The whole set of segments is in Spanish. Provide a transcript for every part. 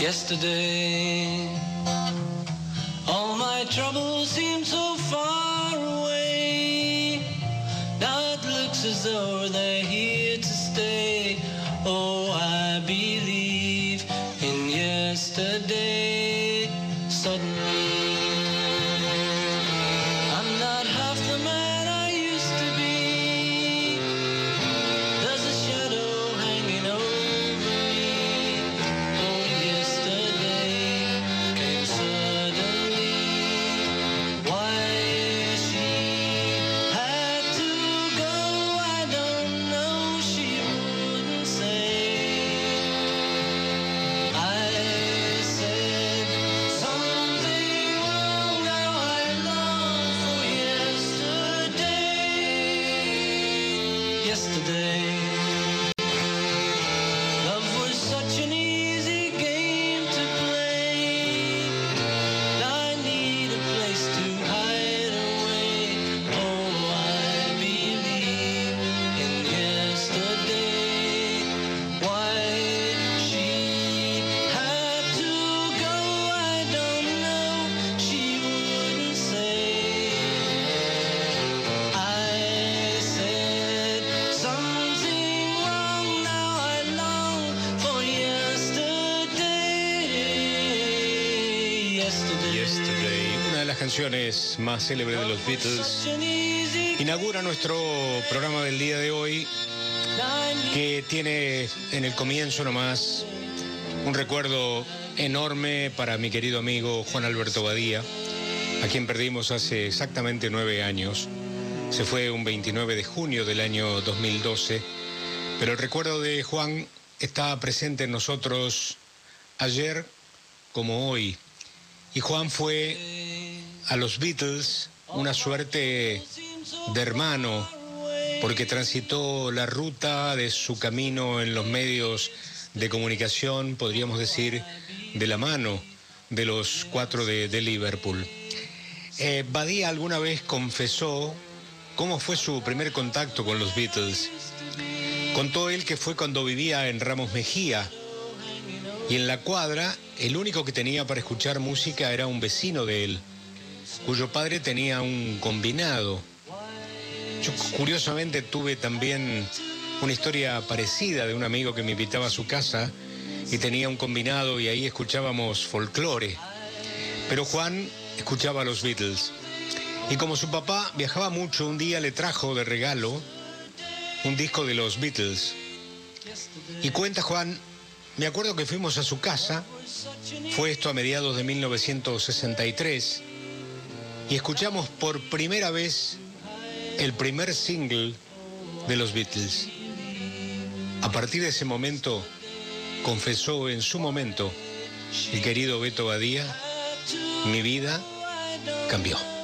yesterday. All my troubles canciones más célebres de los Beatles, inaugura nuestro programa del día de hoy, que tiene en el comienzo nomás un recuerdo enorme para mi querido amigo Juan Alberto Badía, a quien perdimos hace exactamente nueve años. Se fue un 29 de junio del año 2012, pero el recuerdo de Juan está presente en nosotros ayer como hoy. Y Juan fue a los Beatles una suerte de hermano, porque transitó la ruta de su camino en los medios de comunicación, podríamos decir, de la mano de los cuatro de, Liverpool. Eh, Badía alguna vez confesó cómo fue su primer contacto con los Beatles. Contó él que fue cuando vivía en Ramos Mejía y en la cuadra el único que tenía para escuchar música era un vecino de él, cuyo padre tenía un combinado. Yo curiosamente tuve también una historia parecida de un amigo que me invitaba a su casa y tenía un combinado y ahí escuchábamos folclore. Pero Juan escuchaba los Beatles. Y como su papá viajaba mucho, un día le trajo de regalo un disco de los Beatles. Y cuenta Juan, me acuerdo que fuimos a su casa, fue esto a mediados de 1963, y escuchamos por primera vez el primer single de los Beatles. A partir de ese momento, confesó en su momento el querido Beto Badía, mi vida cambió.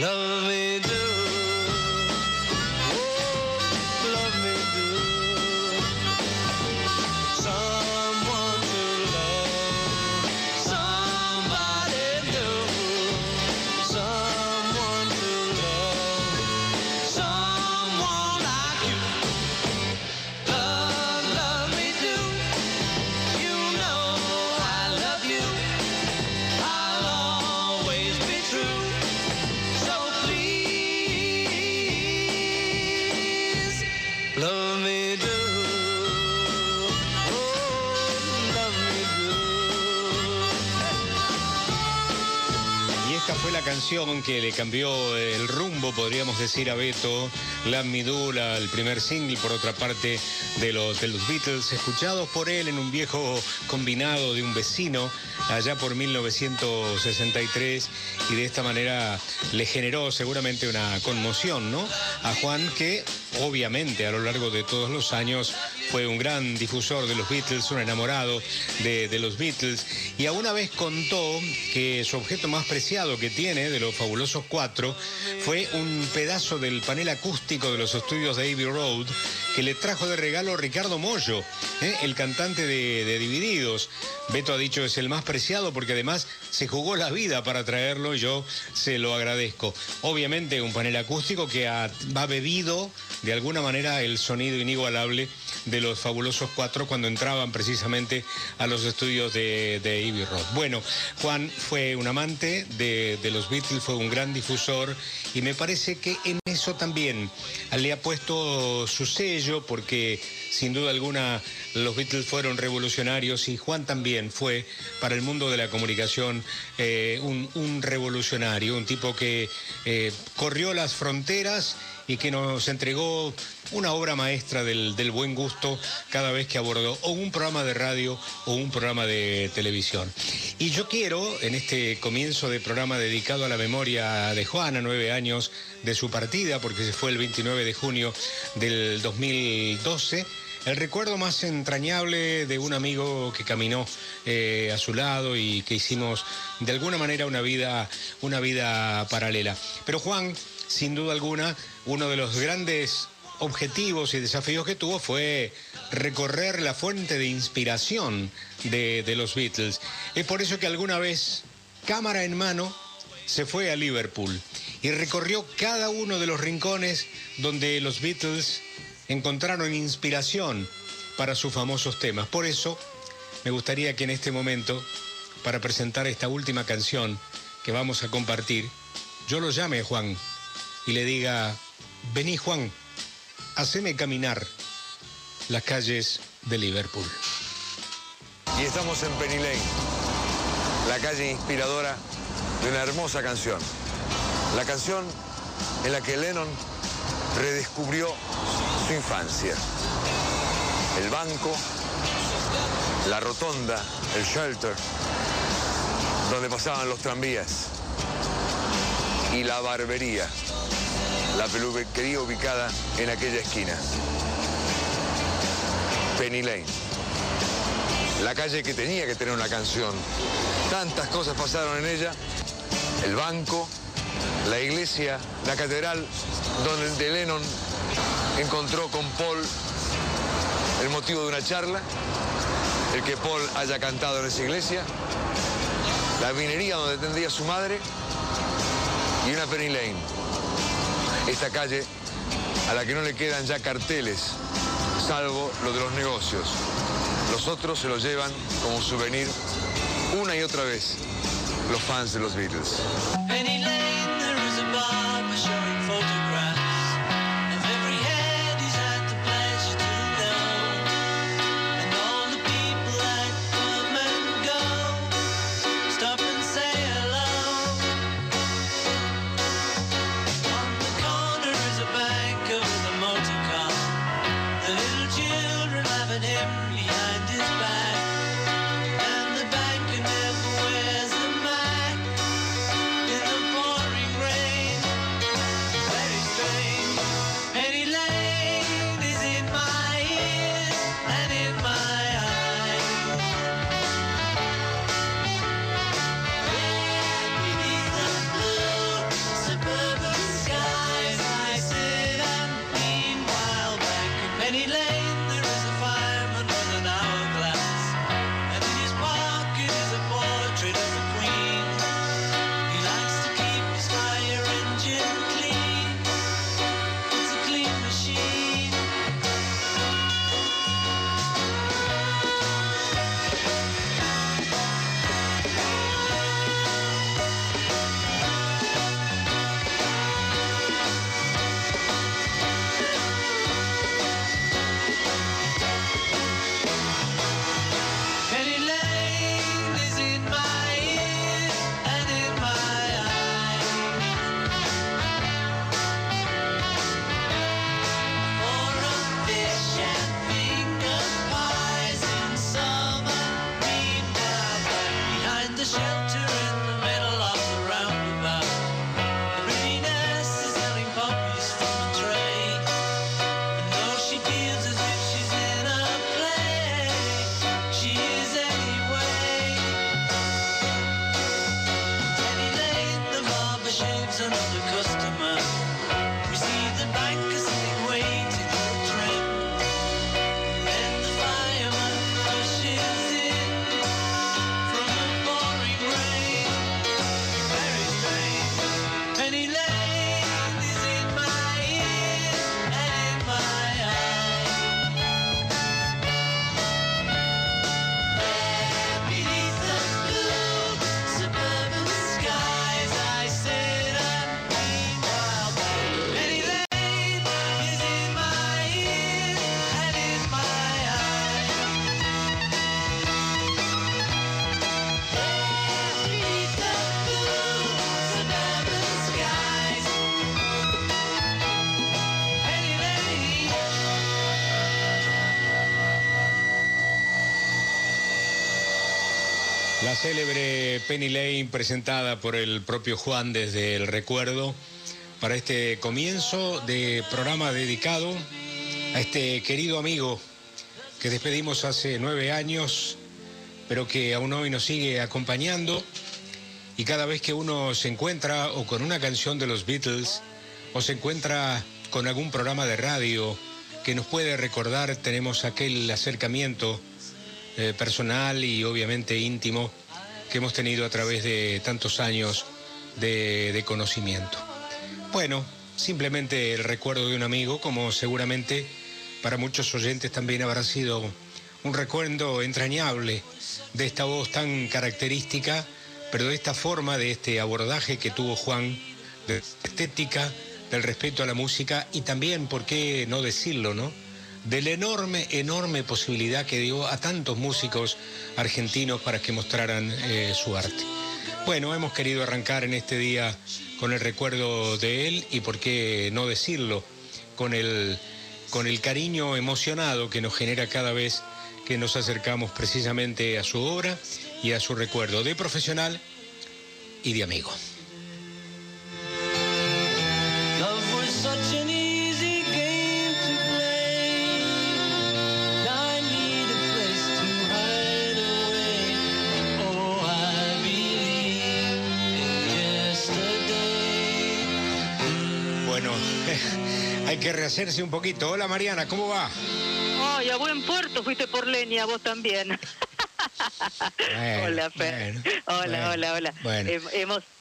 Love me do. Que le cambió el rumbo, podríamos decir, a Beto, La Midula, el primer single, por otra parte, de los, de los Beatles, escuchados por él en un viejo combinado de un vecino allá por 1963 y de esta manera le generó seguramente una conmoción, ¿no? A Juan que obviamente a lo largo de todos los años fue un gran difusor de los Beatles, un enamorado de, los Beatles y a una vez contó que su objeto más preciado que tiene de los fabulosos cuatro fue un pedazo del panel acústico de los estudios de Abbey Road que le trajo de regalo Ricardo Mollo, ¿eh? el cantante de, Divididos. Beto ha dicho es el más preciado porque además se jugó la vida para traerlo y yo se lo agradezco. Obviamente un panel acústico que ha, va bebido de alguna manera el sonido inigualable de los fabulosos cuatro cuando entraban precisamente a los estudios de, de Abbey Road. Bueno, Juan fue un amante de, de los Beatles, fue un gran difusor y me parece que en eso también le ha puesto su sello porque sin duda alguna los Beatles fueron revolucionarios y Juan también fue para el mundo de la comunicación eh, un, revolucionario, un tipo que eh, corrió las fronteras y que nos entregó una obra maestra del, buen gusto cada vez que abordó o un programa de radio o un programa de televisión. Y yo quiero, en este comienzo de programa dedicado a la memoria de Juan, a nueve años de su partida, porque se fue el 29 de junio del 2012, el recuerdo más entrañable de un amigo que caminó eh, a su lado y que hicimos de alguna manera una vida, una vida paralela. Pero Juan, sin duda alguna, uno de los grandes objetivos y desafíos que tuvo fue recorrer la fuente de inspiración de, de, los Beatles. Es por eso que alguna vez, cámara en mano, se fue a Liverpool y recorrió cada uno de los rincones donde los Beatles encontraron inspiración para sus famosos temas. Por eso, me gustaría que en este momento, para presentar esta última canción que vamos a compartir, yo lo llame Juan y le diga, vení Juan, haceme caminar las calles de Liverpool. Y estamos en Penny Lane, la calle inspiradora de una hermosa canción. La canción en la que Lennon redescubrió su infancia. El banco, la rotonda, el shelter, donde pasaban los tranvías y la barbería la peluquería ubicada en aquella esquina. Penny Lane. La calle que tenía que tener una canción. Tantas cosas pasaron en ella. El banco, la iglesia, la catedral, donde Lennon encontró con Paul el motivo de una charla, el que Paul haya cantado en esa iglesia, la minería donde tendría su madre y una Penny Lane esta calle a la que no le quedan ya carteles, salvo lo de los negocios. Los otros se los llevan como souvenir una y otra vez los fans de los Beatles. Célebre Penny Lane presentada por el propio Juan desde el recuerdo para este comienzo de programa dedicado a este querido amigo que despedimos hace nueve años, pero que aún hoy nos sigue acompañando. Y cada vez que uno se encuentra o con una canción de los Beatles o se encuentra con algún programa de radio que nos puede recordar, tenemos aquel acercamiento eh, personal y obviamente íntimo que hemos tenido a través de tantos años de, conocimiento. Bueno, simplemente el recuerdo de un amigo, como seguramente para muchos oyentes también habrá sido un recuerdo entrañable de esta voz tan característica, pero de esta forma, de este abordaje que tuvo Juan, de estética, del respeto a la música y también, ¿por qué no decirlo, no? De la enorme, enorme posibilidad que dio a tantos músicos argentinos para que mostraran eh, su arte. Bueno, hemos querido arrancar en este día con el recuerdo de él y por qué no decirlo, con el, con el cariño emocionado que nos genera cada vez que nos acercamos precisamente a su obra y a su recuerdo de profesional y de amigo. Rehacerse un poquito. Hola Mariana, ¿cómo va? Ay, a buen puerto fuiste por leña, vos también. hola, Fer. hola, hola, hola,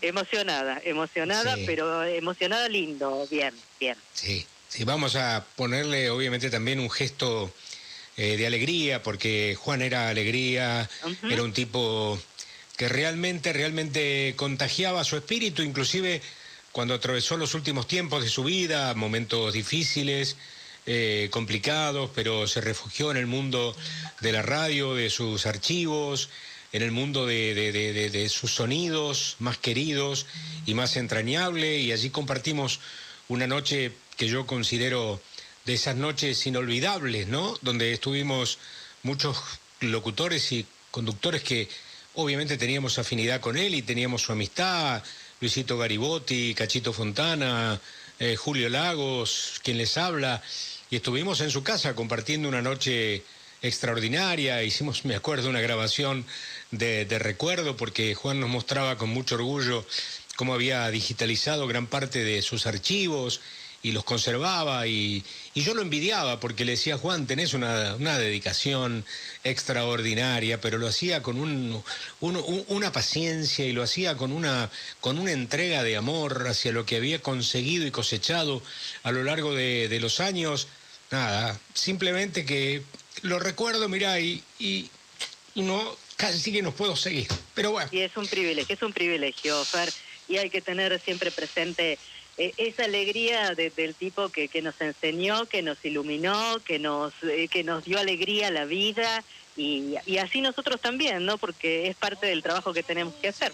emocionada, emocionada, pero emocionada lindo, bien, bien. Sí, sí, vamos a ponerle obviamente también un gesto eh, de alegría, porque Juan era alegría, era un tipo que realmente, realmente contagiaba su espíritu, inclusive cuando atravesó los últimos tiempos de su vida, momentos difíciles, eh, complicados, pero se refugió en el mundo de la radio, de sus archivos, en el mundo de, sus sonidos más queridos y más entrañables, y allí compartimos una noche que yo considero de esas noches inolvidables, ¿no? Donde estuvimos muchos locutores y conductores que obviamente teníamos afinidad con él y teníamos su amistad, Luisito Garibotti, Cachito Fontana, eh, Julio Lagos, quien les habla, y estuvimos en su casa compartiendo una noche extraordinaria, hicimos, me acuerdo, una grabación de, de recuerdo porque Juan nos mostraba con mucho orgullo cómo había digitalizado gran parte de sus archivos y los conservaba y, yo lo envidiaba porque le decía, Juan, tenés una, dedicación extraordinaria, pero lo hacía con un, una paciencia y lo hacía con una, con una entrega de amor hacia lo que había conseguido y cosechado a lo largo de, los años. Nada, simplemente que lo recuerdo, mirá, y, y no, casi que no puedo seguir, pero bueno. Y es un privilegio, es un privilegio, Fer, y hay que tener siempre presente eh, esa alegría del tipo que, que, nos enseñó, que nos iluminó, que nos, eh, que nos dio alegría a la vida y, y así nosotros también, ¿no? Porque es parte del trabajo que tenemos que hacer.